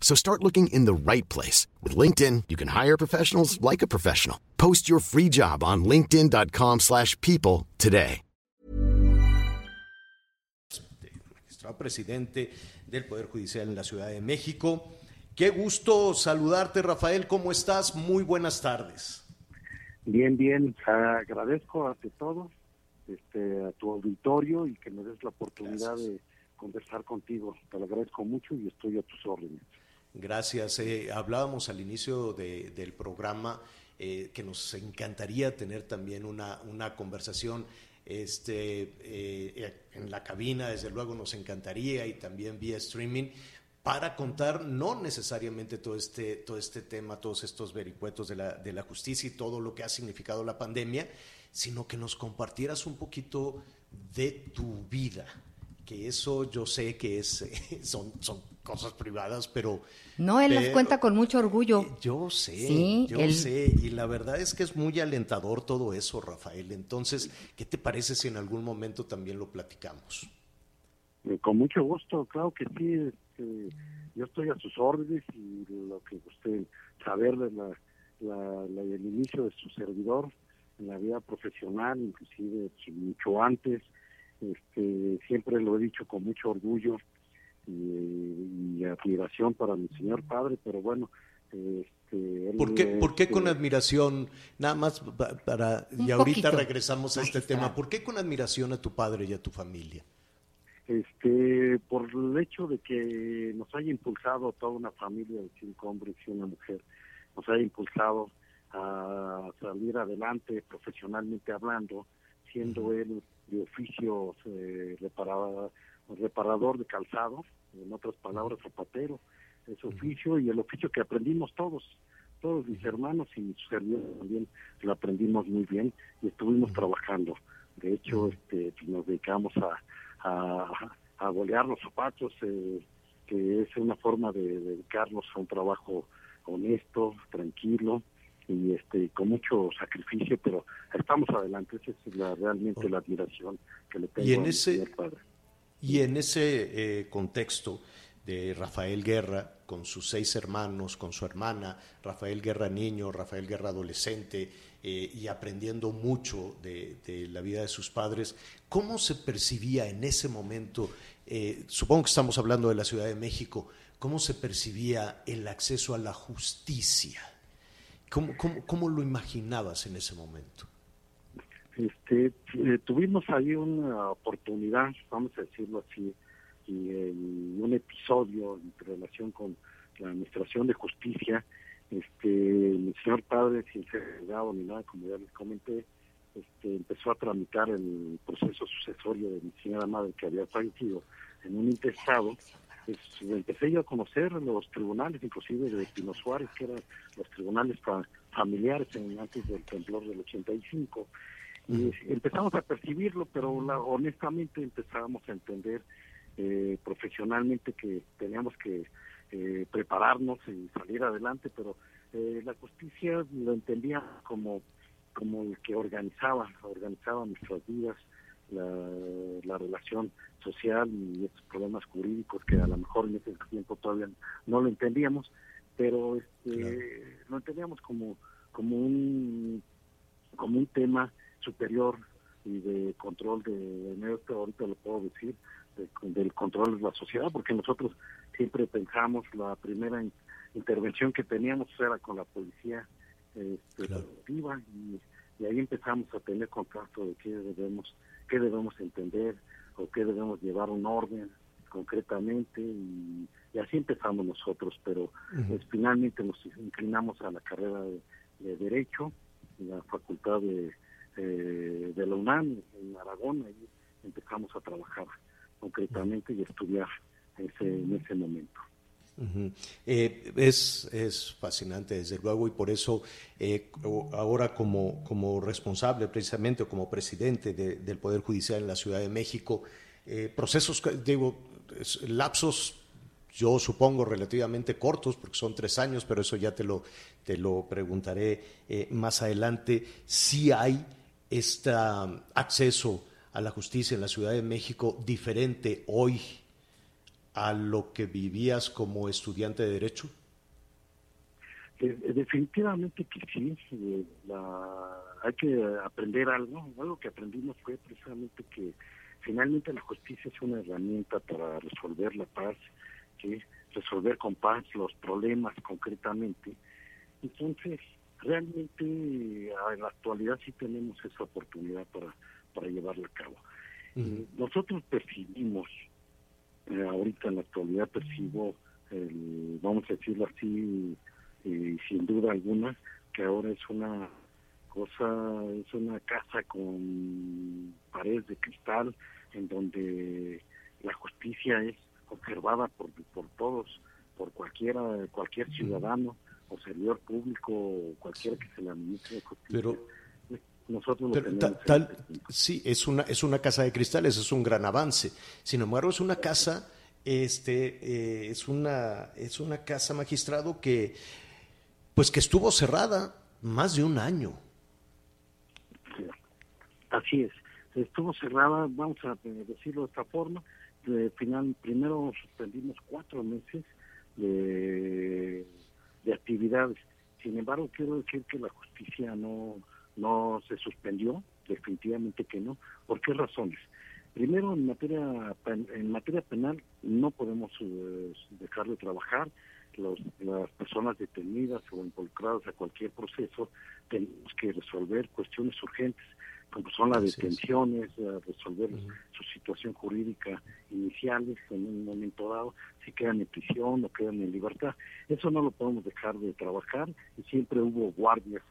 So start looking in the right place. With LinkedIn, you can hire professionals like a professional. Post your free job on linkedin.com slash people today. Magistrado presidente del Poder Judicial en la Ciudad de México. Qué gusto saludarte, Rafael. ¿Cómo estás? Muy buenas tardes. Bien, bien. Agradezco ante todo este, a tu auditorio y que me des la oportunidad de conversar contigo. Te lo agradezco mucho y estoy a tus órdenes. Gracias. Eh, hablábamos al inicio del programa eh, que nos encantaría tener también una, una conversación este, eh, en la cabina, desde luego nos encantaría, y también vía streaming, para contar no necesariamente todo este, todo este tema, todos estos vericuetos de la, de la justicia y todo lo que ha significado la pandemia, sino que nos compartieras un poquito de tu vida, que eso yo sé que es, son cosas privadas, pero... No, él las cuenta con mucho orgullo. Eh, yo sé, yo sé, y la verdad es que es muy alentador todo eso, Rafael. Entonces, ¿qué te parece si en algún momento también lo platicamos? Eh, con mucho gusto, claro que sí. Este, yo estoy a sus órdenes y lo que usted saber de la, la, el inicio de su servidor, en la vida profesional, inclusive mucho antes. Este, siempre lo he dicho con mucho orgullo y, admiración para mi señor padre, pero bueno. Este, ¿Por, qué, ¿Por qué con este, admiración? Nada más para... y ahorita regresamos a este tema. ¿Por qué con admiración a tu padre y a tu familia? Este, por el hecho de que nos haya impulsado toda una familia de cinco hombres y una mujer, nos haya impulsado a salir adelante profesionalmente hablando, siendo él de oficio eh, reparador, reparador de calzado, en otras palabras zapatero, ese oficio y el oficio que aprendimos todos, todos mis hermanos y sus hermanos también lo aprendimos muy bien y estuvimos trabajando. De hecho, este, nos dedicamos a, a, a bolear los zapatos, eh, que es una forma de dedicarnos a un trabajo honesto, tranquilo, y este con mucho sacrificio, pero estamos adelante. Esa es la, realmente la admiración que le tengo y en ese, padre. Y en ese eh, contexto de Rafael Guerra, con sus seis hermanos, con su hermana, Rafael Guerra niño, Rafael Guerra adolescente, eh, y aprendiendo mucho de, la vida de sus padres, ¿cómo se percibía en ese momento, eh, supongo que estamos hablando de la Ciudad de México, cómo se percibía el acceso a la justicia? ¿Cómo, cómo, lo imaginabas en ese momento? Este, eh, tuvimos ahí una oportunidad, vamos a decirlo así, y en un episodio en relación con la administración de justicia, este, mi señor padre, sin ser juzgado ni nada, como ya les comenté, este, empezó a tramitar el proceso sucesorio de mi señora madre que había fallecido en un intestado pues empecé yo a conocer los tribunales, inclusive de Pino Suárez, que eran los tribunales familiares en, antes del temblor del 85. Y empezamos a percibirlo, pero honestamente empezábamos a entender eh, profesionalmente que teníamos que eh, prepararnos y salir adelante, pero eh, la justicia lo entendía como, como el que organizaba, organizaba nuestras vidas, la, la relación social y estos problemas jurídicos que a lo mejor en ese tiempo todavía no lo entendíamos, pero este, lo entendíamos como, como un como un tema superior y de control de, de ahorita lo puedo decir, del control de la sociedad, porque nosotros siempre pensamos la primera intervención que teníamos era con la policía este, y, y, ahí empezamos a tener contacto de qué debemos, qué debemos entender, o qué debemos llevar un orden concretamente y, así empezamos nosotros, pero pues, finalmente nos inclinamos a la carrera de, Derecho en la Facultad de, eh, de la UNAM en Aragón, y empezamos a trabajar concretamente y estudiar ese, en ese momento. Eh, es, es, fascinante, desde luego, y por eso eh, ahora como, como responsable precisamente o como presidente del Poder Judicial en la Ciudad de México, eh, procesos, digo, lapsos, yo supongo relativamente cortos, porque son tres años, pero eso ya te lo, te lo preguntaré más adelante, si hay este acceso a la justicia en la Ciudad de México diferente hoy a lo que vivías como estudiante de Derecho? Eh, eh, definitivamente que sí. Eh, hay que aprender algo. Algo que aprendimos fue precisamente que finalmente la justicia es una herramienta para resolver la paz, resolver con paz los problemas concretamente. Entonces, realmente en la actualidad sí tenemos esa oportunidad para, para llevarla a cabo. nosotros percibimos eh, ahorita en la actualidad percibo, el, vamos a decirlo así, eh, sin duda alguna, que ahora es una cosa, es una casa con paredes de cristal en donde la justicia es observada por, por todos, por cualquiera, cualquier ciudadano o servidor público o cualquiera que se le administre justicia. Pero nosotros tal, sí, es una, es una casa de cristales, es un gran avance. Sin embargo, es una casa, este, eh, es una, es una casa magistrado que, pues que estuvo cerrada más de un año. Así es, estuvo cerrada, vamos a decirlo de esta forma. De final, primero suspendimos cuatro meses de, de actividades. Sin embargo, quiero decir que la justicia no no se suspendió, definitivamente que no. ¿Por qué razones? Primero, en materia en materia penal no podemos eh, dejar de trabajar. las personas detenidas o involucradas a cualquier proceso tenemos que resolver cuestiones urgentes, como son las detenciones, resolver su situación jurídica iniciales en un momento dado, si quedan en prisión o quedan en libertad. Eso no lo podemos dejar de trabajar y siempre hubo guardias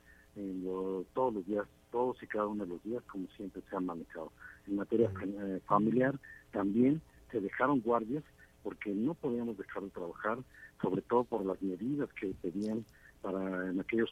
todos los días, todos y cada uno de los días, como siempre se han manejado. En materia eh, familiar también se dejaron guardias porque no podíamos dejar de trabajar, sobre todo por las medidas que pedían para en aquellos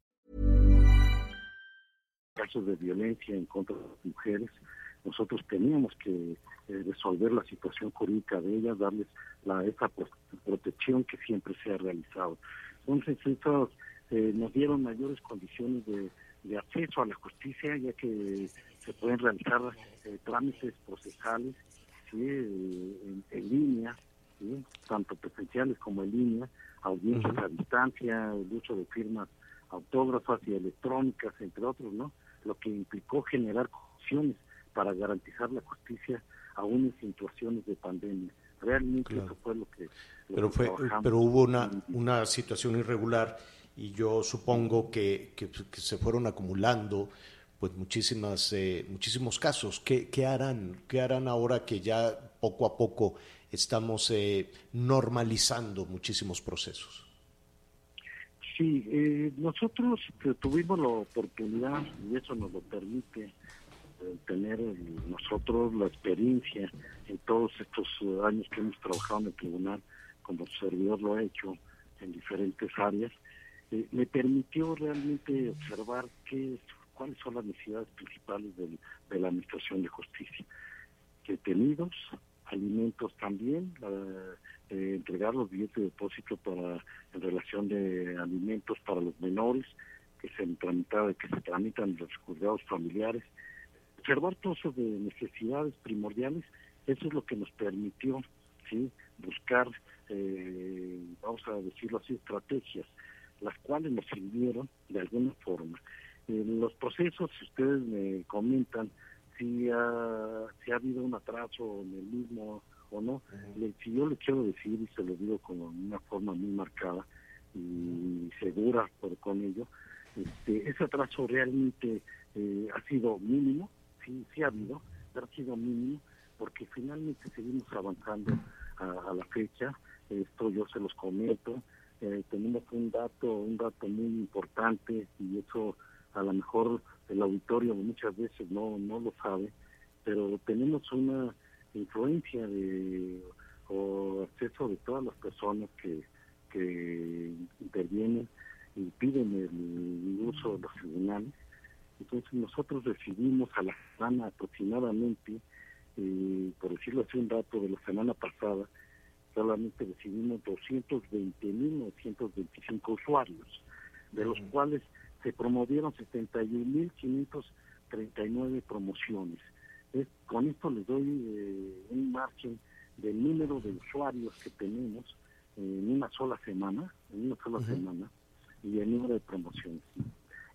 Casos de violencia en contra de las mujeres, nosotros teníamos que eh, resolver la situación jurídica de ellas, darles la, esa protección que siempre se ha realizado. Entonces, estos eh, nos dieron mayores condiciones de, acceso a la justicia, ya que se pueden realizar eh, trámites procesales en, línea, tanto presenciales como en línea, audiencias a distancia, el uso de firmas autógrafas y electrónicas, entre otros, ¿no? Lo que implicó generar condiciones para garantizar la justicia aún en situaciones de pandemia. Realmente eso fue lo que... pero, fue, pero hubo una, una situación irregular y yo supongo que, que, se fueron acumulando pues muchísimas eh, muchísimos casos. ¿Qué, ¿Qué, harán qué harán ahora que ya poco a poco estamos eh, normalizando muchísimos procesos sí eh, nosotros tuvimos la oportunidad y eso nos lo permite tener nosotros la experiencia en todos estos eh, años que hemos trabajado en el tribunal, como servidor lo ha hecho en diferentes áreas, eh, me permitió realmente observar qué, cuáles son las necesidades principales de la Administración de Justicia. Detenidos, alimentos también, eh, entregar los billetes de depósito para en relación de alimentos para los menores que se tramitan, que se tramitan los juzgados familiares, observar todos esos de necesidades primordiales, eso es lo que nos permitió sí buscar, eh, vamos a decirlo así, estrategias, las cuales nos sirvieron de alguna forma. En los procesos, si ustedes me comentan, si ha, si ha habido un atraso en el mismo o no. si yo le quiero decir, y se lo digo con una forma muy marcada y segura por con ello, este, ese atraso realmente eh, ha sido mínimo, sí, sí ha habido, pero ha sido mínimo, porque finalmente seguimos avanzando a, la fecha, esto yo se los comento, eh, tenemos un dato, un dato muy importante y eso a lo mejor el auditorio muchas veces no, no lo sabe, pero tenemos una influencia de o acceso de todas las personas que, que intervienen y piden el uso de los tribunales. Entonces nosotros recibimos a la semana aproximadamente, eh, por decirlo así un dato de la semana pasada, solamente recibimos 220.925 usuarios, de los cuales se promovieron 71.539 promociones. con esto les doy eh, un margen del número de usuarios que tenemos en una sola semana, en una sola semana, y el número de promociones.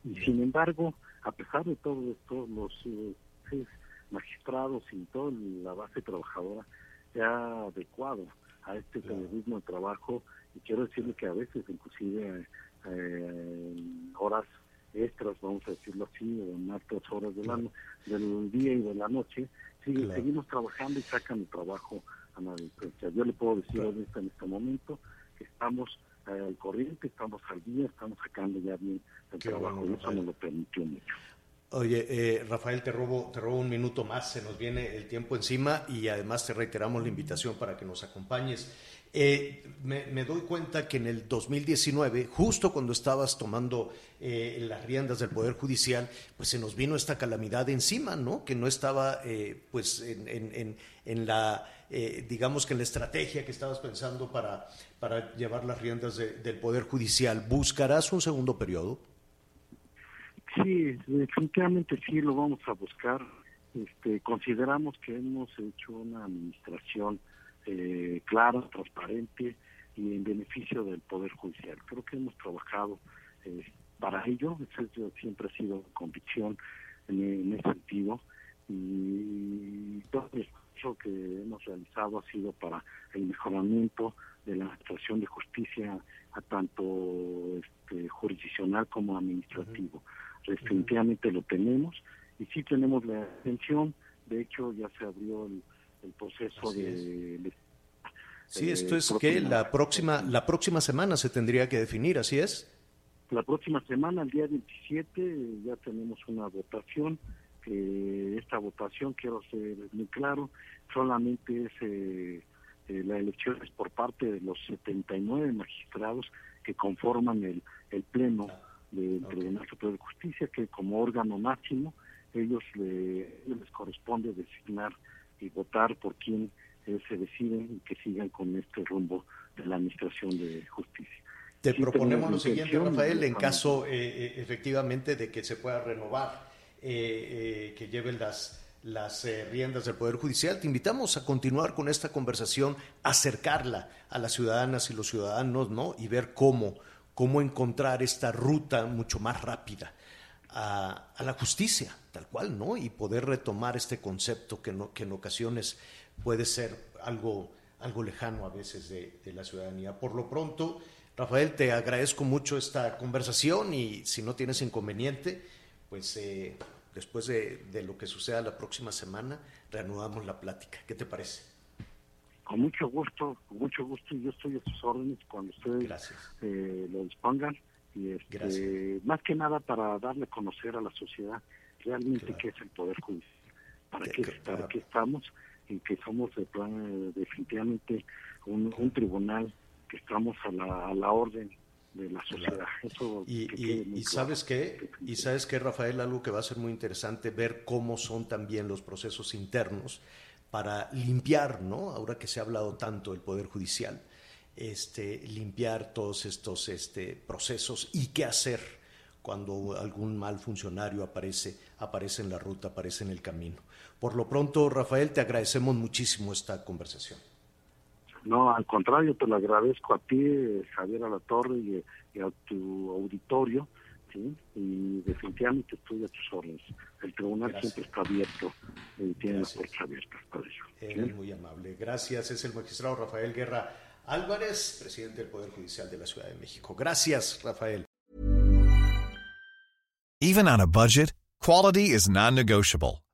Y sin embargo, a pesar de todo esto, los eh, magistrados y toda la base trabajadora se ha adecuado a este periodismo de trabajo y quiero decirle que a veces inclusive eh, horas extras, vamos a decirlo así, o en altas horas del, año, del día y de la noche, seguimos trabajando y sacan el trabajo a la distancia. Yo le puedo decir ahorita en este momento que estamos eh, al corriente, estamos al día, estamos sacando ya bien el trabajo y eso nos lo permitió mucho. Oye, eh, Rafael, te robo, te robo un minuto más, se nos viene el tiempo encima y además te reiteramos la invitación para que nos acompañes. Eh, me, doy cuenta que en el 2019, justo cuando estabas tomando eh, las riendas del Poder Judicial, pues se nos vino esta calamidad encima, ¿no? Que no estaba, pues, en, en, la, digamos que en la estrategia que estabas pensando para, para llevar las riendas del Poder Judicial. ¿Buscarás un segundo periodo? Sí, definitivamente sí lo vamos a buscar. Este, consideramos que hemos hecho una administración eh, clara, transparente y en beneficio del Poder Judicial. Creo que hemos trabajado eh, para ello, eso siempre ha sido convicción en, ese sentido y todo el esfuerzo que hemos realizado ha sido para el mejoramiento de la administración de justicia a tanto este, jurisdiccional como administrativo definitivamente lo tenemos y sí tenemos la atención, de hecho ya se abrió el, proceso de, Sí, esto es que la próxima la próxima semana se tendría que definir, ¿así es? La próxima semana, el día 27, ya tenemos una votación, que esta votación, quiero ser muy claro, solamente es eh, eh, la elección es por parte de los 79 magistrados que conforman el, el Pleno del Tribunal Superior de Justicia, que como órgano máximo ellos les corresponde designar y votar por quien eh, se deciden y que sigan con este rumbo de la Administración de Justicia. Te proponemos lo siguiente, Rafael, en caso eh, eh, efectivamente de que se pueda renovar, que lleven las, las riendas del Poder Judicial, te invitamos a continuar con esta conversación, acercarla a las ciudadanas y los ciudadanos, ¿no? Y ver cómo cómo encontrar esta ruta mucho más rápida a, la justicia, tal cual, ¿no? Y poder retomar este concepto que, no, que en ocasiones puede ser algo, algo lejano a veces de, la ciudadanía. Por lo pronto, Rafael, te agradezco mucho esta conversación y si no tienes inconveniente, pues eh, después de, de lo que suceda la próxima semana, reanudamos la plática. ¿Qué te parece? Con mucho gusto, con mucho gusto, y yo estoy a sus órdenes cuando ustedes eh, lo dispongan. Y este, más que nada para darle a conocer a la sociedad realmente qué es el Poder Judicial, para qué, para qué estamos y que somos plan, definitivamente un, tribunal que estamos a la, a la orden de la sociedad. y, sabes qué, y sabes qué, Rafael, algo que va a ser muy interesante ver cómo son también los procesos internos para limpiar, ¿no? Ahora que se ha hablado tanto del Poder Judicial, este, limpiar todos estos este, procesos y qué hacer cuando algún mal funcionario aparece, aparece en la ruta, aparece en el camino. Por lo pronto, Rafael, te agradecemos muchísimo esta conversación. No, al contrario, te lo agradezco a ti, Javier Alatorre, y, y a tu auditorio. Y definitivamente estoy a tus órdenes. El tribunal siempre está abierto y tiene las puertas abiertas para ello. Eres muy amable. Gracias. Es el magistrado Rafael Guerra Álvarez, presidente del Poder Judicial de la Ciudad de México. Gracias, Rafael. Even on a budget, quality is non-negotiable.